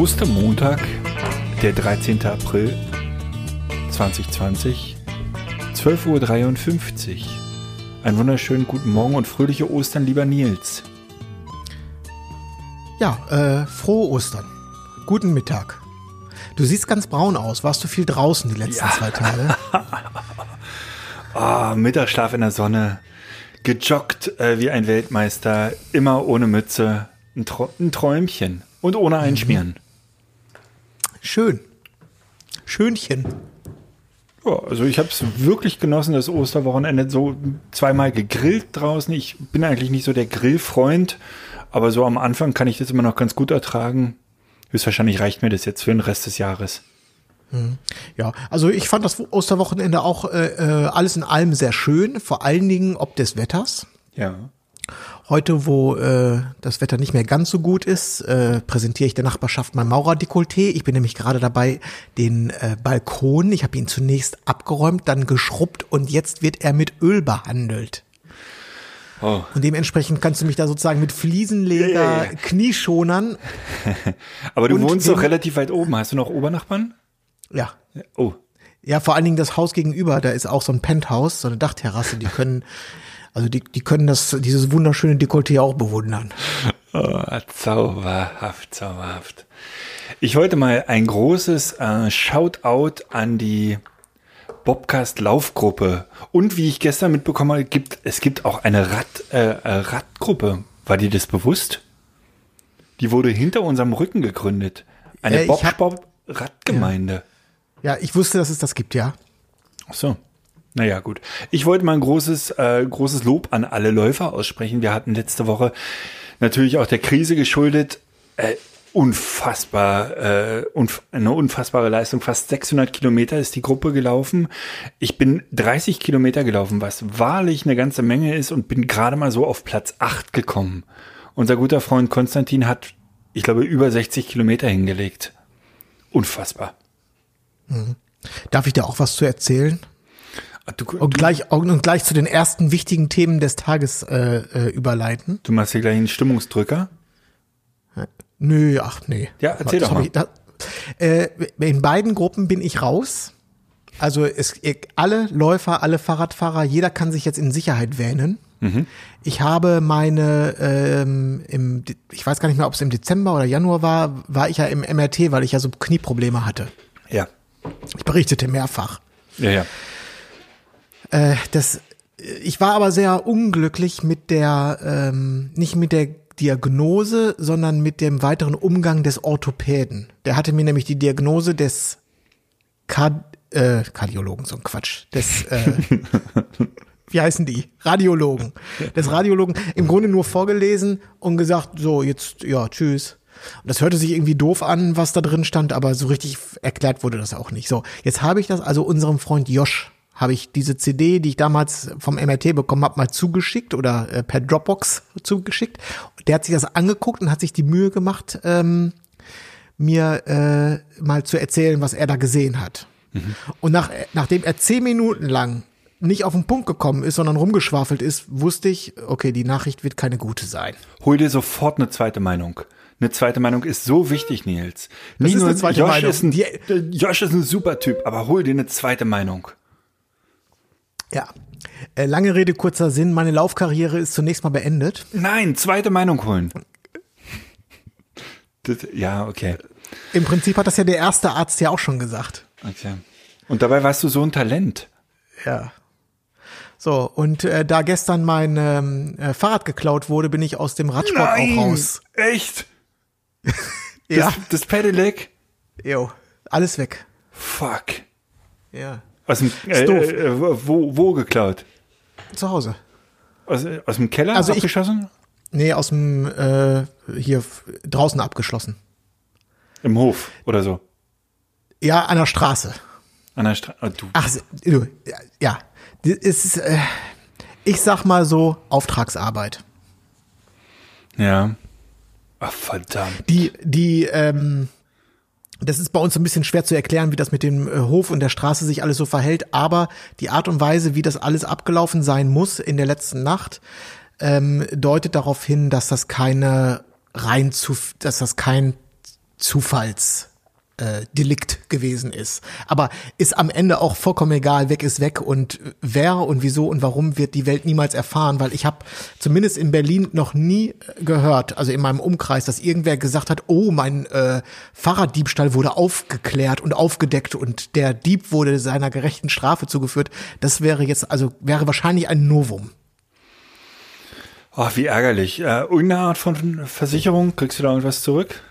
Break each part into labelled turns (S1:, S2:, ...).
S1: Ostermontag, der 13. April 2020, 12.53 Uhr. Einen wunderschönen guten Morgen und fröhliche Ostern, lieber Nils.
S2: Ja, äh, frohe Ostern. Guten Mittag. Du siehst ganz braun aus. Warst du viel draußen die letzten
S1: Ja.
S2: zwei Tage?
S1: Ah, Mittagsschlaf in der Sonne, gejoggt äh, wie ein Weltmeister, immer ohne Mütze, ein, Tro ein Träumchen und ohne Einschmieren.
S2: Schön. Schönchen.
S1: Ja, also ich habe es wirklich genossen, das Osterwochenende so zweimal gegrillt draußen. Ich bin eigentlich nicht so der Grillfreund, aber so am Anfang kann ich das immer noch ganz gut ertragen. Höchstwahrscheinlich reicht mir das jetzt für den Rest des Jahres.
S2: Ja, also ich fand das Osterwochenende auch äh, äh, alles in allem sehr schön, vor allen Dingen ob des Wetters.
S1: Ja.
S2: Heute, wo äh, das Wetter nicht mehr ganz so gut ist, äh, präsentiere ich der Nachbarschaft mein Maurerdekolleté. Ich bin nämlich gerade dabei, den äh, Balkon, ich habe ihn zunächst abgeräumt, dann geschrubbt und jetzt wird er mit Öl behandelt.
S1: Oh.
S2: Und dementsprechend kannst du mich da sozusagen mit Fliesenleger,
S1: ja, ja.
S2: Knieschonern,
S1: Aber du wohnst doch relativ weit oben. Hast du noch Obernachbarn?
S2: ja,
S1: Oh.
S2: Ja, vor allen Dingen das Haus gegenüber, da ist auch so ein Penthouse, so eine Dachterrasse, die können, also die, die können das, dieses wunderschöne Dekolleté auch bewundern.
S1: oh zauberhaft, zauberhaft. Ich wollte mal ein großes äh, Shoutout an die Bobcast Laufgruppe und wie ich gestern mitbekommen habe, gibt es gibt auch eine Rad äh, äh, Radgruppe. War dir das bewusst? Die wurde hinter unserem Rücken gegründet. Eine
S2: Äh, ich
S1: Bob
S2: hab-
S1: Bob Radgemeinde.
S2: Ja, ich wusste, dass es das gibt, ja.
S1: Ach so. Naja, gut. Ich wollte mal ein großes, äh, großes Lob an alle Läufer aussprechen. Wir hatten letzte Woche natürlich auch der Krise geschuldet. Äh, unfassbar, äh, unf eine unfassbare Leistung. Fast 600 Kilometer ist die Gruppe gelaufen. Ich bin 30 Kilometer gelaufen, was wahrlich eine ganze Menge ist und bin gerade mal so auf Platz 8 gekommen. Unser guter Freund Konstantin hat, ich glaube, über 60 Kilometer hingelegt. Unfassbar.
S2: Darf ich dir auch was zu erzählen?
S1: Du,
S2: Und gleich, und gleich zu den ersten wichtigen Themen des Tages äh, äh, überleiten?
S1: du machst hier gleich einen Stimmungsdrücker.
S2: Nö, ach nee.
S1: Ja, erzähl
S2: Das
S1: doch mal.
S2: Ich, da, äh, in beiden Gruppen bin ich raus. Also es, alle Läufer, alle Fahrradfahrer, jeder kann sich jetzt in Sicherheit wähnen.
S1: Mhm.
S2: Ich habe meine, ähm, im, ich weiß gar nicht mehr, ob es im Dezember oder Januar war, war ich ja im MRT, weil ich ja so Knieprobleme hatte.
S1: Ja.
S2: Ich berichtete mehrfach.
S1: Ja, ja.
S2: Äh, das, ich war aber sehr unglücklich mit der, ähm, nicht mit der Diagnose, sondern mit dem weiteren Umgang des Orthopäden. Der hatte mir nämlich die Diagnose des Kard äh, Kardiologen, so ein Quatsch, des, äh, wie heißen die? Radiologen. Des Radiologen im Grunde nur vorgelesen und gesagt, so, jetzt, ja, tschüss. Und das hörte sich irgendwie doof an, was da drin stand, aber so richtig erklärt wurde das auch nicht. So, jetzt habe ich das also unserem Freund Josh habe ich diese CD, die ich damals vom MRT bekommen habe, mal zugeschickt oder äh, per Dropbox zugeschickt. Der hat sich das angeguckt und hat sich die Mühe gemacht, ähm, mir äh, mal zu erzählen, was er da gesehen hat. Und nach, nachdem er zehn Minuten lang nicht auf den Punkt gekommen ist, sondern rumgeschwafelt ist, wusste ich, okay, die Nachricht wird keine gute sein.
S1: Hol dir sofort eine zweite Meinung. Eine zweite Meinung ist so wichtig, Nils.
S2: Das ist eine zweite
S1: Josh
S2: Meinung.
S1: Ist ein,
S2: Die-
S1: Josh ist ein super Typ, aber hol dir eine zweite Meinung.
S2: Ja. Äh, lange Rede, kurzer Sinn. Meine Laufkarriere ist zunächst mal beendet.
S1: Nein, zweite Meinung holen. Das, ja, okay.
S2: Im Prinzip hat das ja der erste Arzt ja auch schon gesagt.
S1: okay. Und dabei warst du so ein Talent.
S2: Ja. So, und äh, da gestern mein ähm, äh, Fahrrad geklaut wurde, bin ich aus dem Radsport auch raus.
S1: echt? Das,
S2: Ja.
S1: das Pedelec?
S2: Jo, alles weg.
S1: Fuck.
S2: Ja.
S1: Aus dem, äh, äh, wo, wo geklaut?
S2: Zu Hause.
S1: Aus, aus dem Keller
S2: Also ich-
S1: abgeschossen?
S2: Nee, aus dem äh, hier draußen abgeschlossen.
S1: Im Hof oder so.
S2: Ja, an der Straße.
S1: An der Straße. Oh, du.
S2: Ach, du, ja. Das ist, äh, ich sag mal so, Auftragsarbeit.
S1: Ja. Ach, verdammt.
S2: Die, die, ähm, das ist bei uns ein bisschen schwer zu erklären, wie das mit dem äh, Hof und der Straße sich alles so verhält, aber die Art und Weise, wie das alles abgelaufen sein muss in der letzten Nacht, ähm, deutet darauf hin, dass das keine rein zu, dass das kein Zufalls äh, Delikt gewesen ist. Aber ist am Ende auch vollkommen egal, weg ist weg und wer und wieso und warum wird die Welt niemals erfahren, weil ich habe zumindest in Berlin noch nie äh, gehört, also in meinem Umkreis, dass irgendwer gesagt hat, oh, mein äh, Fahrraddiebstahl wurde aufgeklärt und aufgedeckt und der Dieb wurde seiner gerechten Strafe zugeführt. Das wäre jetzt, also wäre wahrscheinlich ein Novum.
S1: Oh, wie ärgerlich. Äh, irgendeine Art von Versicherung, kriegst du da irgendwas zurück?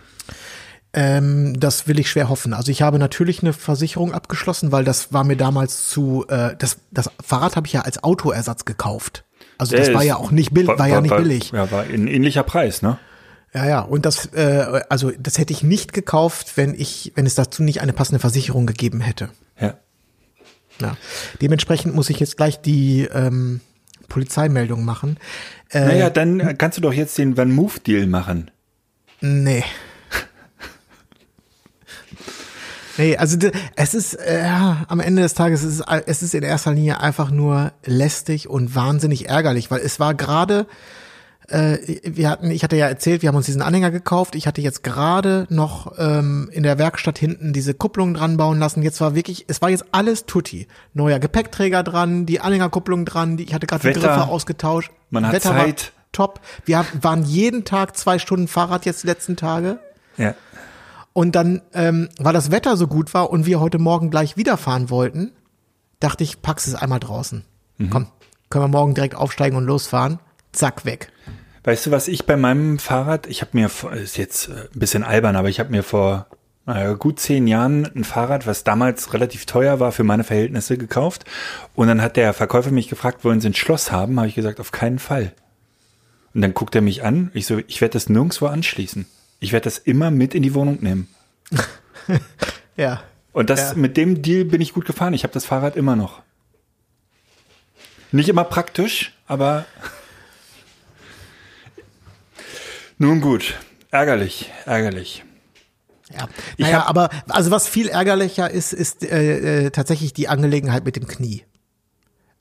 S2: Ähm, das will ich schwer hoffen. Also ich habe natürlich eine Versicherung abgeschlossen, weil das war mir damals zu, äh, das, das Fahrrad habe ich ja als Autoersatz gekauft. Also das
S1: Der
S2: war
S1: ist-
S2: ja auch nicht billig, war, ja nicht billig.
S1: Ja, war ein ähnlicher Preis, ne?
S2: Ja, ja. Und das, äh, also das hätte ich nicht gekauft, wenn ich, wenn es dazu nicht eine passende Versicherung gegeben hätte.
S1: Ja.
S2: Ja. Dementsprechend muss ich jetzt gleich die ähm, Polizeimeldung machen. Äh,
S1: Naja, dann kannst du doch jetzt den Van Move Deal machen.
S2: Nee. Nee, also es ist äh, am Ende des Tages es ist es ist in erster Linie einfach nur lästig und wahnsinnig ärgerlich, weil es war gerade äh, wir hatten ich hatte ja erzählt, wir haben uns diesen Anhänger gekauft. Ich hatte jetzt gerade noch ähm, in der Werkstatt hinten diese Kupplung dran bauen lassen. Jetzt war wirklich es war jetzt alles tutti. Neuer Gepäckträger dran, die Anhängerkupplung dran, die ich hatte gerade die. Griffe ausgetauscht.
S1: Man hat
S2: Wetter
S1: Zeit.
S2: War top. Wir haben- waren jeden Tag zwei Stunden Fahrrad jetzt die letzten Tage.
S1: Ja.
S2: Und dann, ähm, weil das Wetter so gut war und wir heute Morgen gleich wieder fahren wollten, dachte ich, pack's es einmal draußen. Komm, können wir morgen direkt aufsteigen und losfahren. Zack, weg.
S1: Weißt du, was ich bei meinem Fahrrad, ich habe mir, ist jetzt äh, ein bisschen albern, aber ich habe mir vor äh, gut zehn Jahren ein Fahrrad, was damals relativ teuer war für meine Verhältnisse, gekauft. Und dann hat der Verkäufer mich gefragt, wollen Sie ein Schloss haben? Habe ich gesagt, auf keinen Fall. Und dann guckt er mich an. Ich so, ich werde das nirgendwo anschließen. Ich werde das immer mit in die Wohnung nehmen.
S2: Ja.
S1: Und das
S2: Ja.
S1: mit dem Deal bin ich gut gefahren. Ich habe das Fahrrad immer noch. Nicht immer praktisch, aber nun gut. Ärgerlich, ärgerlich.
S2: Ja. Naja, aber also was viel ärgerlicher ist, ist äh, äh, tatsächlich die Angelegenheit mit dem Knie.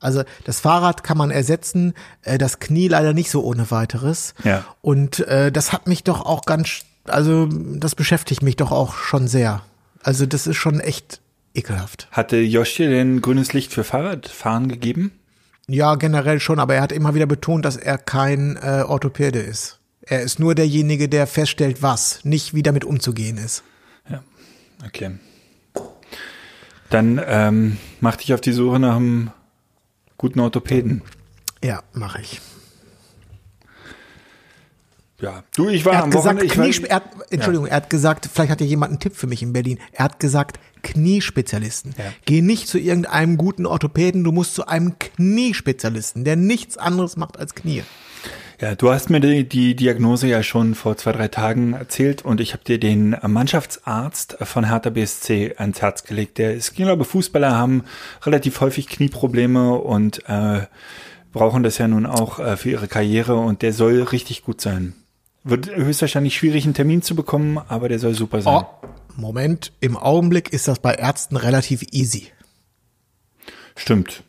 S2: Also das Fahrrad kann man ersetzen, äh, das Knie leider nicht so ohne weiteres.
S1: Ja.
S2: Und äh, das hat mich doch auch ganz, also das beschäftigt mich doch auch schon sehr. Also das ist schon echt ekelhaft.
S1: Hatte Josh dir denn grünes Licht für Fahrradfahren gegeben?
S2: Ja, generell schon, aber er hat immer wieder betont, dass er kein äh, Orthopäde ist. Er ist nur derjenige, der feststellt, was, nicht wie damit umzugehen ist.
S1: Okay. Dann ähm, mach dich auf die Suche nach einem guten Orthopäden.
S2: Ja, mache ich.
S1: Ja. Du, ich war
S2: Er hat
S1: am
S2: gesagt,
S1: Wochenende. Ich war,
S2: er hat, Entschuldigung, er hat gesagt, vielleicht hat ja jemand einen Tipp für mich in Berlin. Er hat gesagt, Kniespezialisten.
S1: Ja.
S2: Geh nicht zu irgendeinem guten Orthopäden, du musst zu einem Kniespezialisten, der nichts anderes macht als Knie.
S1: Ja, du hast mir die, die Diagnose ja schon vor zwei, drei Tagen erzählt und ich habe dir den Mannschaftsarzt von Hertha BSC ans Herz gelegt. Der ist, ich glaube, Fußballer haben relativ häufig Knieprobleme und äh, brauchen das ja nun auch äh, für ihre Karriere und der soll richtig gut sein. Wird höchstwahrscheinlich schwierig, einen Termin zu bekommen, aber der soll super sein.
S2: Oh, Moment, im Augenblick ist das bei Ärzten relativ easy.
S1: Stimmt.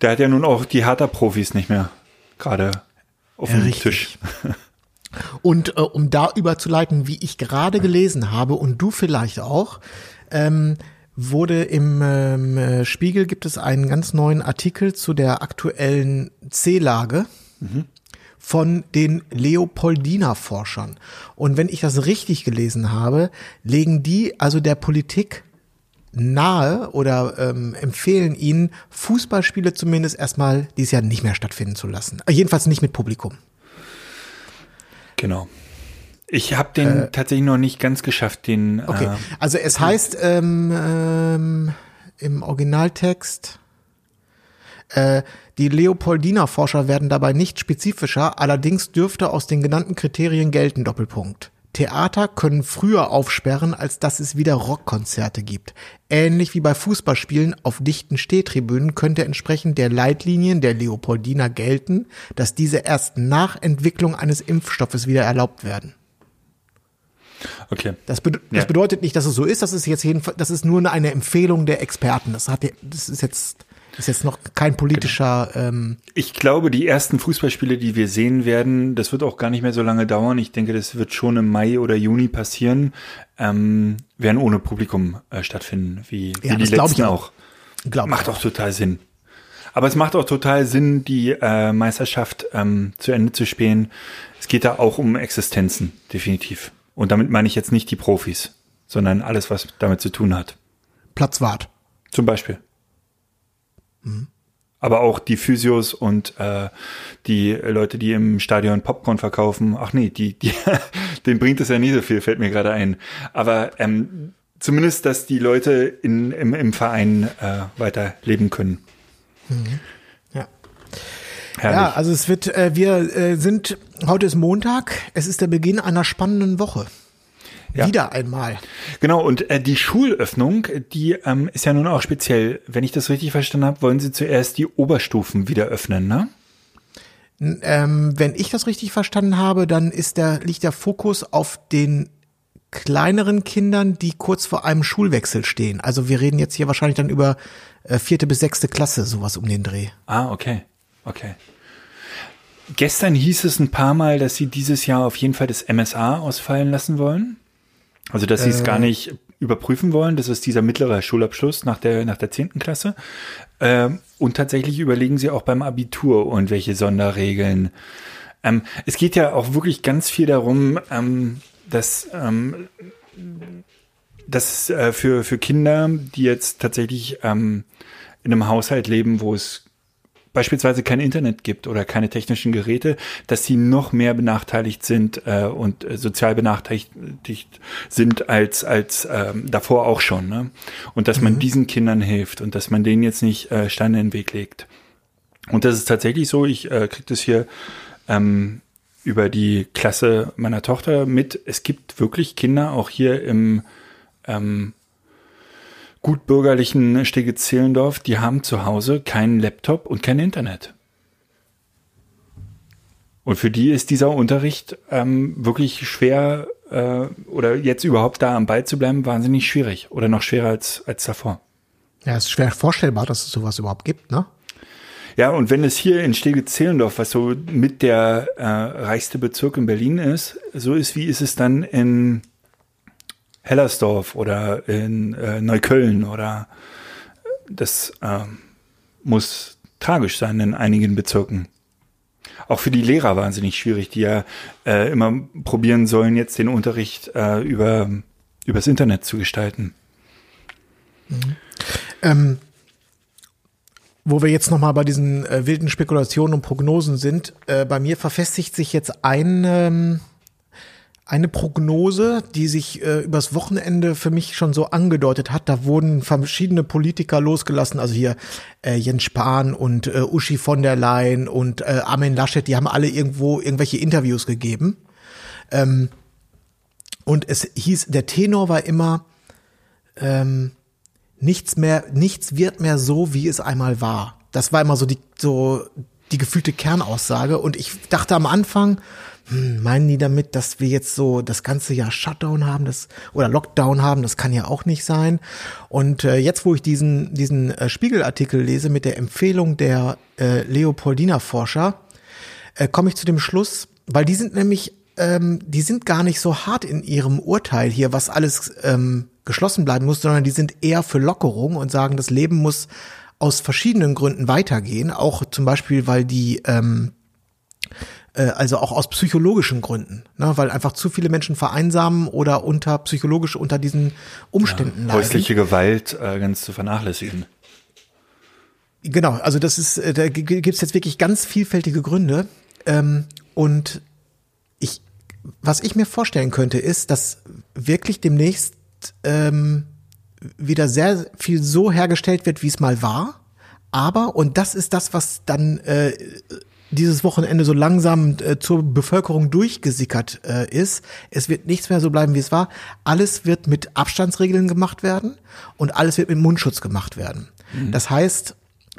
S1: Der hat ja nun auch die Hertha-Profis nicht mehr gerade auf
S2: Ja,
S1: dem
S2: richtig.
S1: Tisch.
S2: Und äh, um da überzuleiten, wie ich gerade gelesen habe und du vielleicht auch, ähm, wurde im ähm, äh, Spiegel gibt es einen ganz neuen Artikel zu der aktuellen C-Lage von den Leopoldina-Forschern. Und wenn ich das richtig gelesen habe, legen die also der Politik nahe oder ähm, empfehlen ihnen, Fußballspiele zumindest erstmal dieses Jahr nicht mehr stattfinden zu lassen. Äh, Jedenfalls nicht mit Publikum.
S1: Genau. Ich habe den tatsächlich noch nicht ganz geschafft, den.
S2: Okay,
S1: Äh,
S2: also es heißt ähm, ähm, im Originaltext, Äh, die Leopoldina-Forscher werden dabei nicht spezifischer, allerdings dürfte aus den genannten Kriterien gelten, Doppelpunkt. Theater können früher aufsperren, als dass es wieder Rockkonzerte gibt. Ähnlich wie bei Fußballspielen auf dichten Stehtribünen könnte entsprechend der Leitlinien der Leopoldina gelten, dass diese erst nach Entwicklung eines Impfstoffes wieder erlaubt werden.
S1: Okay.
S2: Das,
S1: Ja.
S2: das bedeutet nicht, dass es so ist. Das ist jetzt jedenfalls, das ist nur eine Empfehlung der Experten. Das hat, das ist jetzt, ist jetzt noch kein politischer. Ähm,
S1: Ich glaube, die ersten Fußballspiele, die wir sehen werden, das wird auch gar nicht mehr so lange dauern. Ich denke, das wird schon im Mai oder Juni passieren, ähm, werden ohne Publikum äh, stattfinden, wie, wie
S2: Ja,
S1: die
S2: das glaub
S1: letzten auch.
S2: auch.
S1: Macht auch total Sinn. Aber es macht auch total Sinn, die äh, Meisterschaft ähm, zu Ende zu spielen. Es geht da auch um Existenzen, definitiv. Und damit meine ich jetzt nicht die Profis, sondern alles, was damit zu tun hat.
S2: Platzwart.
S1: Zum Beispiel. Aber auch die Physios und äh, die Leute, die im Stadion Popcorn verkaufen. Ach nee, die, die, denen bringt es ja nie so viel, fällt mir gerade ein. Aber ähm, zumindest, dass die Leute in, im, im Verein äh, weiterleben können.
S2: Ja.
S1: Herrlich.
S2: Ja, also es wird, äh, wir äh, sind, heute ist Montag, es ist der Beginn einer spannenden Woche.
S1: Ja.
S2: Wieder einmal.
S1: Genau, und äh, die Schulöffnung, die ähm, ist ja nun auch speziell. Wenn ich das richtig verstanden habe, wollen sie zuerst die Oberstufen wieder öffnen, ne?
S2: N- Ähm, wenn ich das richtig verstanden habe, dann ist der, liegt der Fokus auf den kleineren Kindern, die kurz vor einem Schulwechsel stehen. Also wir reden jetzt hier wahrscheinlich dann über äh, vierte bis sechste Klasse, sowas um den Dreh.
S1: Ah, okay. Okay. Gestern hieß es ein paar Mal, dass sie dieses Jahr auf jeden Fall das MSA ausfallen lassen wollen. Also, dass sie es gar nicht überprüfen wollen. Das ist dieser mittlere Schulabschluss nach der, nach der zehnten Klasse. Ähm, und tatsächlich überlegen sie auch beim Abitur und welche Sonderregeln. Ähm, es geht ja auch wirklich ganz viel darum, ähm, dass, ähm, dass äh, für, für Kinder, die jetzt tatsächlich ähm, in einem Haushalt leben, wo es beispielsweise kein Internet gibt oder keine technischen Geräte, dass sie noch mehr benachteiligt sind äh, und äh, sozial benachteiligt sind als als ähm, davor auch schon. Ne? Und dass man diesen Kindern hilft und dass man denen jetzt nicht äh, Steine in den Weg legt. Und das ist tatsächlich so. Ich äh, kriege das hier ähm, über die Klasse meiner Tochter mit. Es gibt wirklich Kinder auch hier im ähm, gutbürgerlichen Stege-Zehlendorf, die haben zu Hause keinen Laptop und kein Internet. Und für die ist dieser Unterricht ähm, wirklich schwer äh, oder jetzt überhaupt da am Ball zu bleiben, wahnsinnig schwierig oder noch schwerer als, als davor.
S2: Ja, es ist schwer vorstellbar, dass es sowas überhaupt gibt, ne?
S1: Ja, und wenn es hier in Stege-Zehlendorf, was so mit der äh, reichste Bezirk in Berlin ist, so ist, wie ist es dann in Hellersdorf oder in äh, Neukölln oder das ähm, muss tragisch sein in einigen Bezirken. Auch für die Lehrer wahnsinnig schwierig, die ja äh, immer probieren sollen, jetzt den Unterricht äh, über übers Internet zu gestalten.
S2: Ähm, wo wir jetzt nochmal bei diesen äh, wilden Spekulationen und Prognosen sind, äh, bei mir verfestigt sich jetzt ein, ähm, eine Prognose, die sich äh, übers Wochenende für mich schon so angedeutet hat. Da wurden verschiedene Politiker losgelassen, also hier äh, Jens Spahn und äh, Uschi von der Leyen und äh, Armin Laschet, die haben alle irgendwo irgendwelche Interviews gegeben. Ähm, und es hieß, der Tenor war immer, ähm, nichts mehr, nichts wird mehr so, wie es einmal war. Das war immer so die, so die gefühlte Kernaussage. Und ich dachte am Anfang, hm, meinen die damit, dass wir jetzt so das ganze Jahr Shutdown haben, das oder Lockdown haben, das kann ja auch nicht sein. Und äh, jetzt, wo ich diesen diesen äh, Spiegelartikel lese mit der Empfehlung der äh, Leopoldina Forscher, äh, komme ich zu dem Schluss, weil die sind nämlich, ähm, die sind gar nicht so hart in ihrem Urteil hier, was alles ähm, geschlossen bleiben muss, sondern die sind eher für Lockerung und sagen, das Leben muss aus verschiedenen Gründen weitergehen, auch zum Beispiel, weil die ähm, äh, also auch aus psychologischen Gründen, ne, weil einfach zu viele Menschen vereinsamen oder unter psychologisch unter diesen Umständen leiden.
S1: Häusliche Gewalt äh, ganz zu vernachlässigen.
S2: Genau, also das ist, äh, da gibt's jetzt wirklich ganz vielfältige Gründe. Ähm, und ich, was ich mir vorstellen könnte, ist, dass wirklich demnächst ähm, wieder sehr viel so hergestellt wird, wie es mal war. Aber, und das ist das, was dann äh, dieses Wochenende so langsam äh, zur Bevölkerung durchgesickert äh, ist. Es wird nichts mehr so bleiben, wie es war. Alles wird mit Abstandsregeln gemacht werden und alles wird mit Mundschutz gemacht werden. Das heißt,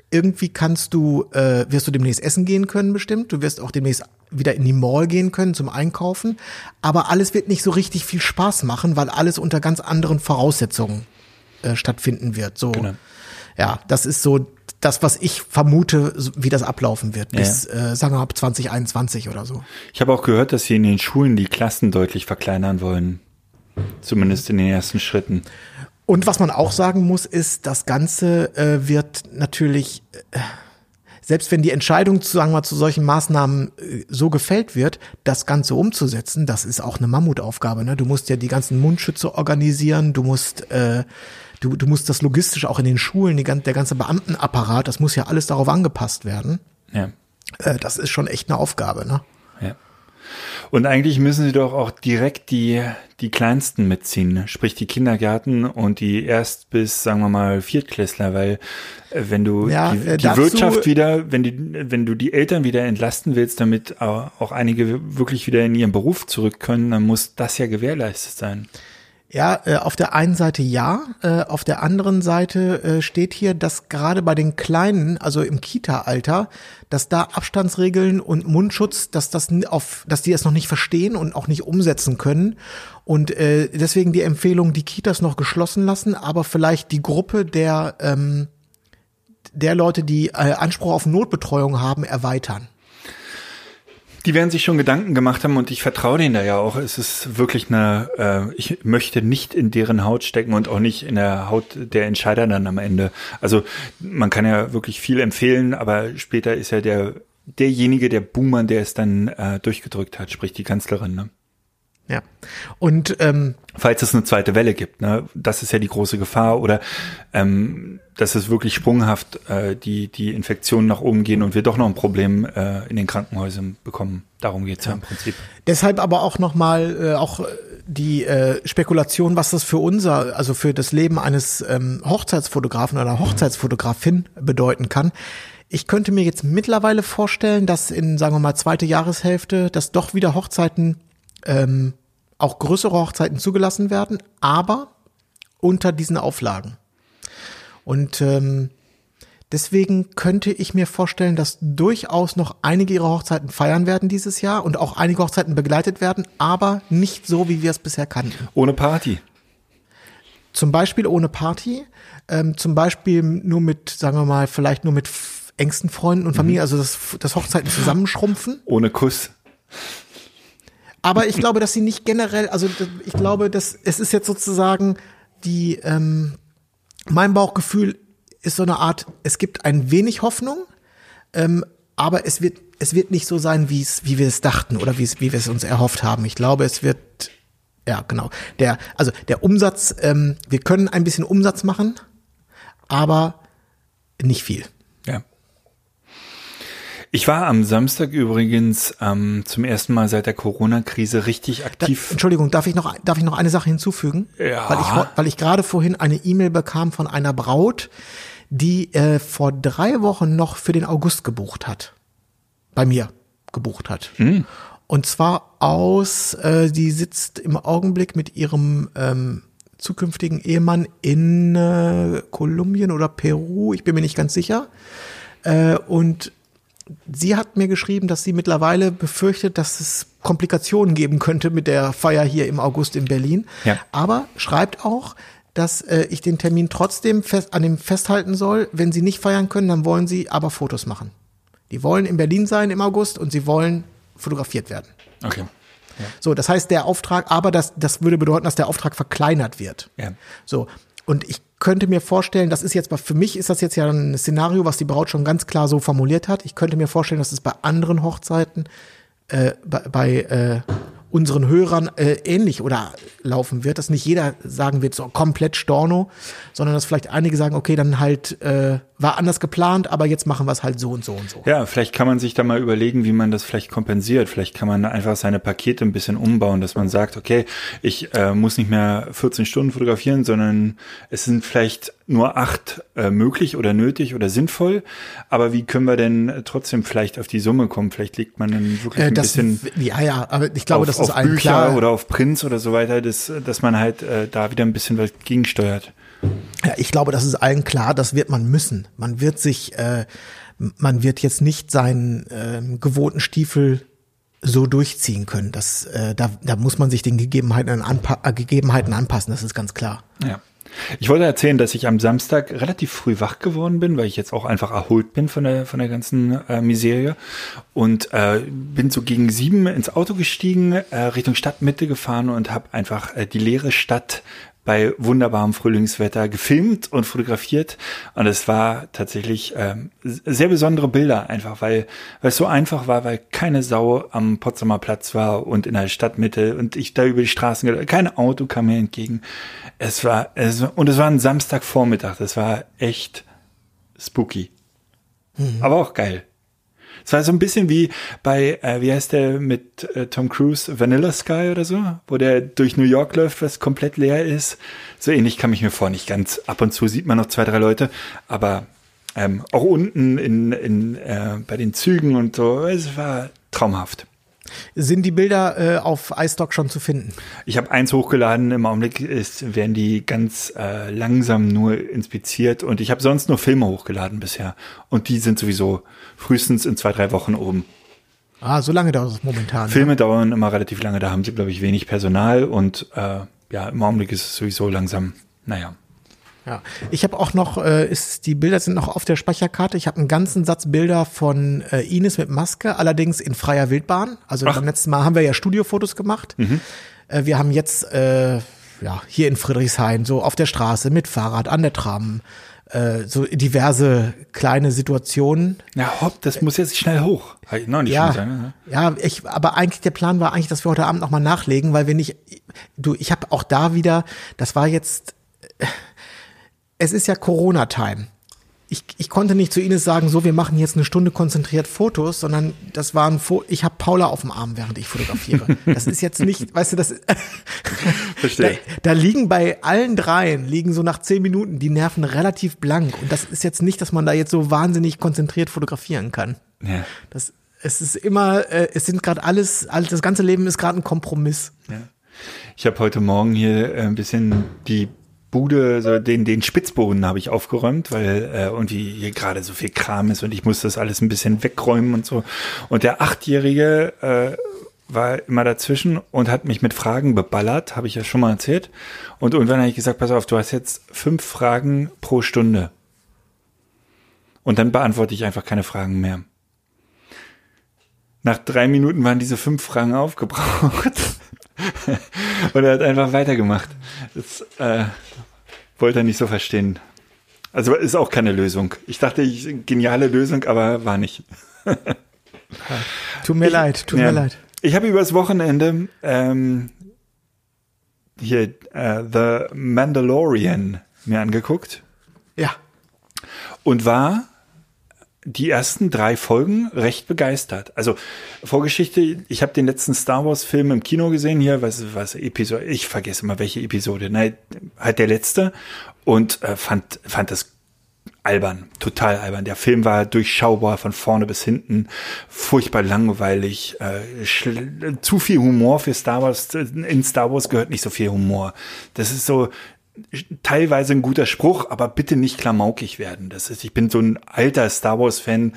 S2: irgendwie kannst du, äh, wirst du demnächst essen gehen können bestimmt. Du wirst auch demnächst wieder in die Mall gehen können zum Einkaufen. Aber alles wird nicht so richtig viel Spaß machen, weil alles unter ganz anderen Voraussetzungen äh, stattfinden wird. So,
S1: Genau.
S2: ja, das ist so das, was ich vermute, wie das ablaufen wird, bis, äh, sagen wir mal, ab 2021 oder so.
S1: Ich habe auch gehört, dass sie in den Schulen die Klassen deutlich verkleinern wollen. Zumindest in den ersten Schritten.
S2: Und was man auch sagen muss, ist, das Ganze äh, wird natürlich, äh, selbst wenn die Entscheidung zu, sagen wir, mal, zu solchen Maßnahmen äh, so gefällt wird, das Ganze umzusetzen, das ist auch eine Mammutaufgabe. Ne? Du musst ja die ganzen Mundschütze organisieren, du musst, äh, du, du musst das logistisch auch in den Schulen, die, der ganze Beamtenapparat, das muss ja alles darauf angepasst werden.
S1: Ja.
S2: Äh, das ist schon echt eine Aufgabe. Ne?
S1: Ja. Und eigentlich müssen sie doch auch direkt die, die Kleinsten mitziehen, sprich die Kindergärten und die erst bis, sagen wir mal, Viertklässler, weil äh, wenn du
S2: Ja,
S1: die,
S2: äh,
S1: die Wirtschaft wieder, wenn die, wenn du die Eltern wieder entlasten willst, damit au- auch einige wirklich wieder in ihren Beruf zurück können, dann muss das ja gewährleistet sein.
S2: Ja, äh, auf der einen Seite ja, äh, auf der anderen Seite äh, steht hier, dass gerade bei den Kleinen, also im Kita-Alter, dass da Abstandsregeln und Mundschutz, dass das auf, dass die es noch nicht verstehen und auch nicht umsetzen können und äh, deswegen die Empfehlung, die Kitas noch geschlossen lassen, aber vielleicht die Gruppe der ähm, der Leute, die äh, Anspruch auf Notbetreuung haben, erweitern.
S1: Die werden sich schon Gedanken gemacht haben und ich vertraue denen da ja auch. Es ist wirklich eine, äh, ich möchte nicht in deren Haut stecken und auch nicht in der Haut der Entscheider dann am Ende. Also man kann ja wirklich viel empfehlen, aber später ist ja der derjenige, der Boomer, der es dann äh, durchgedrückt hat, sprich die Kanzlerin. Ne?
S2: Ja. Und ähm,
S1: Falls es eine zweite Welle gibt, ne? das ist ja die große Gefahr oder ähm, dass es wirklich sprunghaft äh, die die Infektionen nach oben gehen und wir doch noch ein Problem äh, in den Krankenhäusern bekommen. Darum geht's ja. im Prinzip.
S2: Deshalb aber auch nochmal äh, auch die äh, Spekulation, was das für unser, also für das Leben eines ähm, Hochzeitsfotografen oder Hochzeitsfotografin bedeuten kann. Ich könnte mir jetzt mittlerweile vorstellen, dass in, sagen wir mal, zweite Jahreshälfte, dass doch wieder Hochzeiten, ähm, auch größere Hochzeiten zugelassen werden, aber unter diesen Auflagen. Und ähm, Deswegen könnte ich mir vorstellen, dass durchaus noch einige ihrer Hochzeiten feiern werden dieses Jahr und auch einige Hochzeiten begleitet werden, aber nicht so, wie wir es bisher kannten.
S1: Ohne Party.
S2: Zum Beispiel ohne Party, ähm, zum Beispiel nur mit, sagen wir mal, vielleicht nur mit engsten Freunden und Familie, also dass, dass Hochzeiten zusammenschrumpfen.
S1: Ohne Kuss.
S2: Aber ich glaube, dass sie nicht generell, also ich glaube, dass es ist jetzt sozusagen die, ähm, mein Bauchgefühl ist so eine Art, es gibt ein wenig Hoffnung, ähm, aber es wird, es wird nicht so sein, wie es, wie wir es dachten oder wie es, wie wir es uns erhofft haben. Ich glaube, es wird, ja, genau. Der, also der Umsatz, ähm, wir können ein bisschen Umsatz machen, aber nicht viel.
S1: Ich war am Samstag übrigens ähm, zum ersten Mal seit der Corona-Krise richtig
S2: Da,
S1: aktiv.
S2: Entschuldigung, darf ich noch, darf ich noch eine Sache hinzufügen?
S1: Ja.
S2: Weil ich, weil ich gerade vorhin eine E-Mail bekam von einer Braut, die äh, vor drei Wochen noch für den August gebucht hat. Bei mir gebucht hat.
S1: Hm.
S2: Und zwar aus, äh, die sitzt im Augenblick mit ihrem ähm, zukünftigen Ehemann in äh, Kolumbien oder Peru, ich bin mir nicht ganz sicher. Äh, und sie hat mir geschrieben, dass sie mittlerweile befürchtet, dass es Komplikationen geben könnte mit der Feier hier im August in Berlin.
S1: Ja.
S2: Aber schreibt auch, dass äh, ich den Termin trotzdem fest, an dem festhalten soll. Wenn sie nicht feiern können, dann wollen sie aber Fotos machen. Die wollen in Berlin sein im August und sie wollen fotografiert werden.
S1: Okay.
S2: So, das heißt, der Auftrag, aber das, das würde bedeuten, dass der Auftrag verkleinert wird.
S1: Ja.
S2: So. Und ich könnte mir vorstellen, das ist jetzt, für mich ist das jetzt ja ein Szenario, was die Braut schon ganz klar so formuliert hat. Ich könnte mir vorstellen, dass es bei anderen Hochzeiten, äh, bei, bei äh, unseren Hörern äh, ähnlich oder laufen wird, dass nicht jeder sagen wird, so komplett Storno, sondern dass vielleicht einige sagen, okay, dann halt äh, war anders geplant, aber jetzt machen wir es halt so und so und so.
S1: Ja, vielleicht kann man sich da mal überlegen, wie man das vielleicht kompensiert. Vielleicht kann man einfach seine Pakete ein bisschen umbauen, dass man sagt, okay, ich äh, muss nicht mehr 14 Stunden fotografieren, sondern es sind vielleicht nur acht äh, möglich oder nötig oder sinnvoll. Aber wie können wir denn trotzdem vielleicht auf die Summe kommen? Vielleicht legt man dann wirklich
S2: Äh,
S1: ein
S2: das,
S1: bisschen
S2: ja, ja, aber ich glaube,
S1: auf,
S2: das ist
S1: auf
S2: allen
S1: Bücher
S2: klar.
S1: oder auf Prints oder so weiter, dass, dass man halt äh, da wieder ein bisschen was gegensteuert.
S2: Ja, ich glaube, das ist allen klar, das wird man müssen. Man wird sich, äh, man wird jetzt nicht seinen ähm, gewohnten Stiefel so durchziehen können. Das, äh, da, da muss man sich den Gegebenheiten, anpa äh, Gegebenheiten anpassen, das ist ganz klar.
S1: Ja. Ich wollte erzählen, dass ich am Samstag relativ früh wach geworden bin, weil ich jetzt auch einfach erholt bin von der, von der ganzen äh, Miserie. Und äh, bin so gegen sieben ins Auto gestiegen, äh, Richtung Stadtmitte gefahren und habe einfach äh, die leere Stadt bei wunderbarem Frühlingswetter gefilmt und fotografiert. Und es war tatsächlich ähm, sehr besondere Bilder, einfach weil, weil es so einfach war, weil keine Sau am Potsdamer Platz war und in der Stadtmitte und ich da über die Straßen, kein Auto kam mir entgegen. Es war, es, und es war ein Samstagvormittag, das war echt spooky. Aber auch geil. Es war so ein bisschen wie bei, äh, wie heißt der mit äh, Tom Cruise, Vanilla Sky oder so, wo der durch New York läuft, was komplett leer ist. So ähnlich kam ich mir vor, nicht ganz. Ab und zu sieht man noch zwei, drei Leute, aber ähm, auch unten in, in, äh, bei den Zügen und so, es war traumhaft.
S2: Sind die Bilder äh, auf iStock schon zu finden?
S1: Ich habe eins hochgeladen, im Augenblick ist, werden die ganz äh, langsam nur inspiziert und ich habe sonst nur Filme hochgeladen bisher und die sind sowieso frühestens in zwei, drei Wochen oben.
S2: Ah, so lange dauert es momentan.
S1: Filme dauern immer relativ lange, da haben sie, glaube ich, wenig Personal und äh, ja, im Augenblick ist es sowieso langsam, naja.
S2: Ja. Ich habe auch noch, äh, ist, die Bilder sind noch auf der Speicherkarte. Ich habe einen ganzen Satz Bilder von äh, Ines mit Maske, allerdings in freier Wildbahn. Also
S1: Ach.
S2: beim letzten Mal haben wir ja Studiofotos gemacht. Äh, wir haben jetzt äh, ja hier in Friedrichshain so auf der Straße mit Fahrrad an der Tram äh, so diverse kleine Situationen.
S1: Ja, hopp, das muss jetzt schnell hoch. Noch nicht
S2: Ja,
S1: sein, ne?
S2: ja, ich, aber eigentlich der Plan war eigentlich, dass wir heute Abend noch mal nachlegen, weil wir nicht, du, ich habe auch da wieder, das war jetzt, es ist ja Corona-Time. Ich, ich konnte nicht zu Ines sagen, so, wir machen jetzt eine Stunde konzentriert Fotos, sondern das waren, Fo ich habe Paula auf dem Arm, während ich fotografiere. Das ist jetzt nicht, weißt du, das da,
S1: Verstehe.
S2: da liegen bei allen dreien, liegen so nach zehn Minuten die Nerven relativ blank. Und das ist jetzt nicht, dass man da jetzt so wahnsinnig konzentriert fotografieren kann.
S1: Ja.
S2: Das, es ist immer, äh, es sind gerade alles, alles, das ganze Leben ist gerade ein Kompromiss.
S1: Ja. Ich habe heute Morgen hier äh, ein bisschen die Bude, so den, den Spitzboden habe ich aufgeräumt, weil äh, irgendwie hier gerade so viel Kram ist und ich muss das alles ein bisschen wegräumen und so. Und der Achtjährige äh, war immer dazwischen und hat mich mit Fragen beballert, habe ich ja schon mal erzählt. Und irgendwann habe ich gesagt, pass auf, du hast jetzt fünf Fragen pro Stunde. Und dann beantworte ich einfach keine Fragen mehr. Nach drei Minuten waren diese fünf Fragen aufgebraucht. Und er hat einfach weitergemacht. Das äh, wollte er nicht so verstehen. Also ist auch keine Lösung. Ich dachte, ich, geniale Lösung, aber war nicht.
S2: Tut mir leid, tut
S1: Ja.
S2: mir leid.
S1: Ich habe übers Wochenende ähm, hier äh, The Mandalorian mir angeguckt
S2: Ja.
S1: und war die ersten drei Folgen recht begeistert. Also Vorgeschichte, ich habe den letzten Star Wars Film im Kino gesehen hier, was was Episode, ich vergesse mal welche Episode, nein, halt der letzte und äh, fand fand das albern, total albern. Der Film war durchschaubar von vorne bis hinten, furchtbar langweilig, äh, zu viel Humor für Star Wars. In Star Wars gehört nicht so viel Humor. Das ist so teilweise ein guter Spruch, aber bitte nicht klamaukig werden. Das ist, ich bin so ein alter Star Wars Fan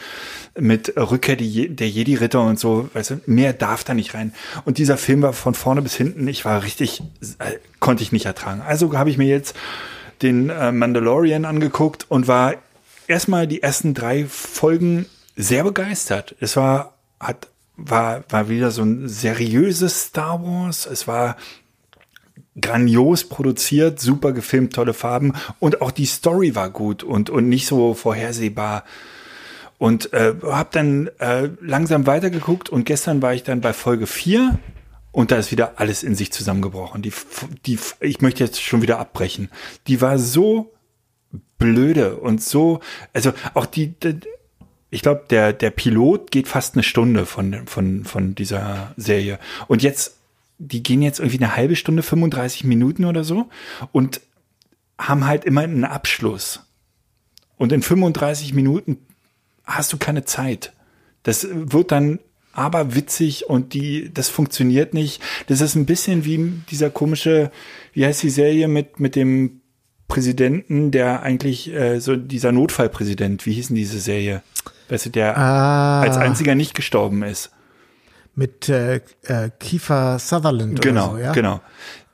S1: mit Rückkehr der Jedi Ritter und so, weißt du, mehr darf da nicht rein. Und dieser Film war von vorne bis hinten, ich war richtig, äh, konnte ich nicht ertragen. Also habe ich mir jetzt den äh, Mandalorian angeguckt und war erstmal die ersten drei Folgen sehr begeistert. Es war, hat, war, war wieder so ein seriöses Star Wars. Es war grandios produziert, super gefilmt, tolle Farben und auch die Story war gut und, und nicht so vorhersehbar. Und äh, habe dann äh, langsam weitergeguckt und gestern war ich dann bei Folge 4 und da ist wieder alles in sich zusammengebrochen. Die, die, ich möchte jetzt schon wieder abbrechen. Die war so blöde und so, also auch die, die ich glaube, der, der Pilot geht fast eine Stunde von, von, von dieser Serie. Und jetzt, die gehen jetzt irgendwie eine halbe Stunde, 35 Minuten oder so. Und haben halt immer einen Abschluss. Und in 35 Minuten hast du keine Zeit. Das wird dann aber witzig und die, das funktioniert nicht. Das ist ein bisschen wie dieser komische, wie heißt die Serie mit, mit dem Präsidenten, der eigentlich äh, so dieser Notfallpräsident, wie hieß denn diese Serie? Weißt du, der
S2: Ah.
S1: als einziger nicht gestorben ist.
S2: Mit äh, äh, Kiefer Sutherland
S1: Genau,
S2: oder so, ja?
S1: genau.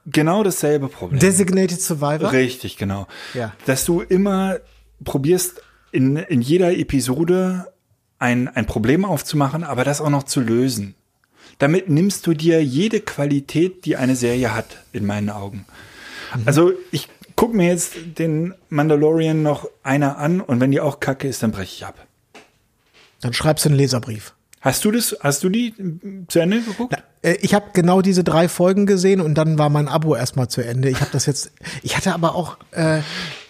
S1: Genau dasselbe Problem.
S2: Designated Survivor?
S1: Richtig, genau.
S2: Ja.
S1: Dass du immer probierst, in, in jeder Episode ein, ein Problem aufzumachen, aber das auch noch zu lösen. Damit nimmst du dir jede Qualität, die eine Serie hat, in meinen Augen.
S2: Mhm.
S1: Also ich gucke mir jetzt den Mandalorian noch einer an und wenn die auch kacke ist, dann breche ich ab.
S2: Dann schreibst du einen Leserbrief.
S1: Hast du das, hast du die mm, zu Ende geguckt?
S2: Äh, Ich habe genau diese drei Folgen gesehen und dann war mein Abo erstmal zu Ende. Ich habe das jetzt, ich hatte aber auch, äh,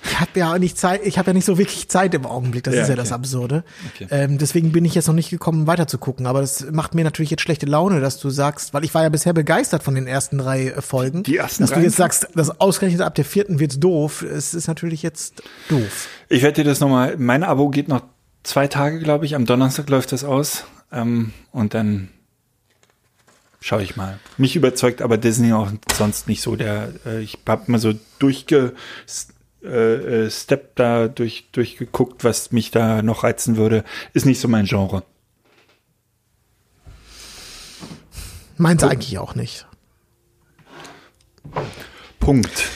S2: ich habe ja nicht Zeit, ich habe ja nicht so wirklich Zeit im Augenblick. Das
S1: Ja,
S2: ist ja
S1: okay.
S2: das Absurde.
S1: Okay.
S2: Ähm, deswegen bin ich jetzt noch nicht gekommen, weiter zu gucken. Aber das macht mir natürlich jetzt schlechte Laune, dass du sagst, weil ich war ja bisher begeistert von den ersten drei äh, Folgen.
S1: Die ersten
S2: Dass du
S1: drei
S2: jetzt sagst, dass ausgerechnet ab der vierten wird's doof. Es ist natürlich jetzt doof.
S1: Ich werde dir das nochmal, mein Abo geht noch zwei Tage, glaube ich. Am Donnerstag läuft das aus. Ähm, und dann schaue ich mal. Mich überzeugt aber Disney auch sonst nicht so. Der, äh, ich habe mal so durchge äh, äh, Step da durch, durchgeguckt, was mich da noch reizen würde. Ist nicht so mein Genre.
S2: Meins eigentlich auch nicht.
S1: Punkt.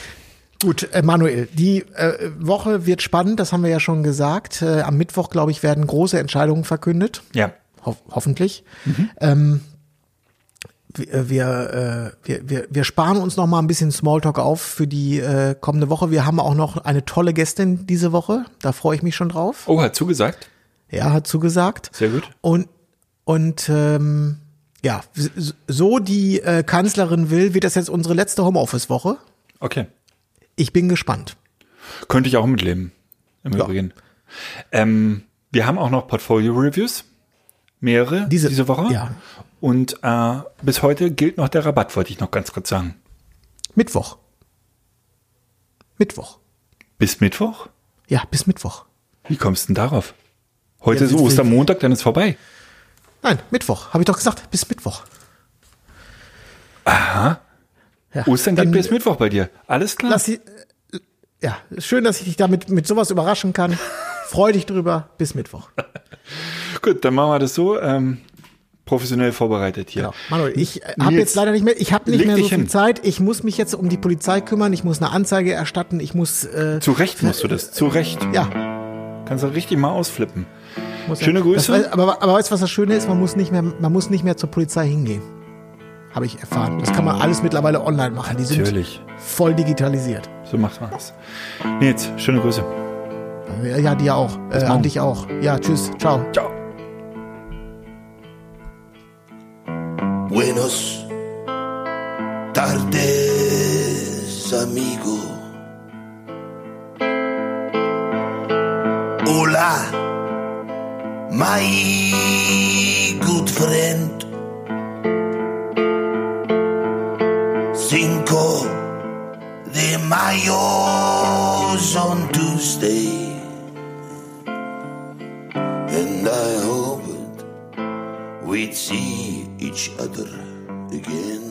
S2: Gut, äh, Manuel, die äh, Woche wird spannend, das haben wir ja schon gesagt. Äh, am Mittwoch, glaube ich, werden große Entscheidungen verkündet.
S1: Ja.
S2: Ho hoffentlich. Ähm, wir, wir, äh, wir, wir, wir sparen uns noch mal ein bisschen Smalltalk auf für die äh, kommende Woche. Wir haben auch noch eine tolle Gästin diese Woche. Da freue ich mich schon drauf.
S1: Oh, hat zugesagt.
S2: Er hat zugesagt.
S1: Sehr gut.
S2: Und, und ähm, ja, so die äh, Kanzlerin will, wird das jetzt unsere letzte Homeoffice-Woche.
S1: Okay.
S2: Ich bin gespannt.
S1: Könnte ich auch mitleben. Im
S2: Ja.
S1: Übrigen. Ähm, wir haben auch noch Portfolio-Reviews. Mehrere
S2: Diese-
S1: diese, Woche.
S2: ja.
S1: Und äh, bis heute gilt noch der Rabatt, wollte ich noch ganz kurz sagen.
S2: Mittwoch. Mittwoch.
S1: Bis Mittwoch?
S2: Ja, bis Mittwoch.
S1: Wie kommst du denn darauf? Heute
S2: Ja,
S1: ist Ostermontag, dann ist vorbei.
S2: Nein, Mittwoch. Habe ich doch gesagt, bis Mittwoch. Aha. Ja,
S1: Ostern geht bis Mittwoch bei dir. Alles klar?
S2: Lass sie, äh, ja, schön, dass ich dich damit mit sowas überraschen kann. Freu dich drüber. Bis Mittwoch.
S1: Gut, dann machen wir das so. Ähm, professionell vorbereitet hier.
S2: Genau. Manuel, ich äh, habe jetzt leider nicht mehr, ich habe nicht mehr so viel
S1: hin.
S2: Zeit. Ich muss mich jetzt um die Polizei kümmern. Ich muss eine Anzeige erstatten. Ich muss, äh,
S1: Zu Recht musst du das. Zu Recht.
S2: ja.
S1: Kannst du richtig mal ausflippen.
S2: Muss
S1: Schöne
S2: ja.
S1: Grüße.
S2: Das, aber, aber weißt du, was das Schöne ist? Man muss nicht mehr, man muss nicht mehr zur Polizei hingehen. Habe ich erfahren. Das kann man alles mittlerweile online machen. Die sind
S1: Natürlich.
S2: voll digitalisiert.
S1: So macht man es. Nils, schöne Grüße.
S2: Ja, ja dir auch. Äh, an dich auch. Ja, tschüss. Ciao.
S1: Ciao.
S3: Buenos tardes, amigo. Hola, my good friend. Cinco de Mayo's on Tuesday. We'd see each other again.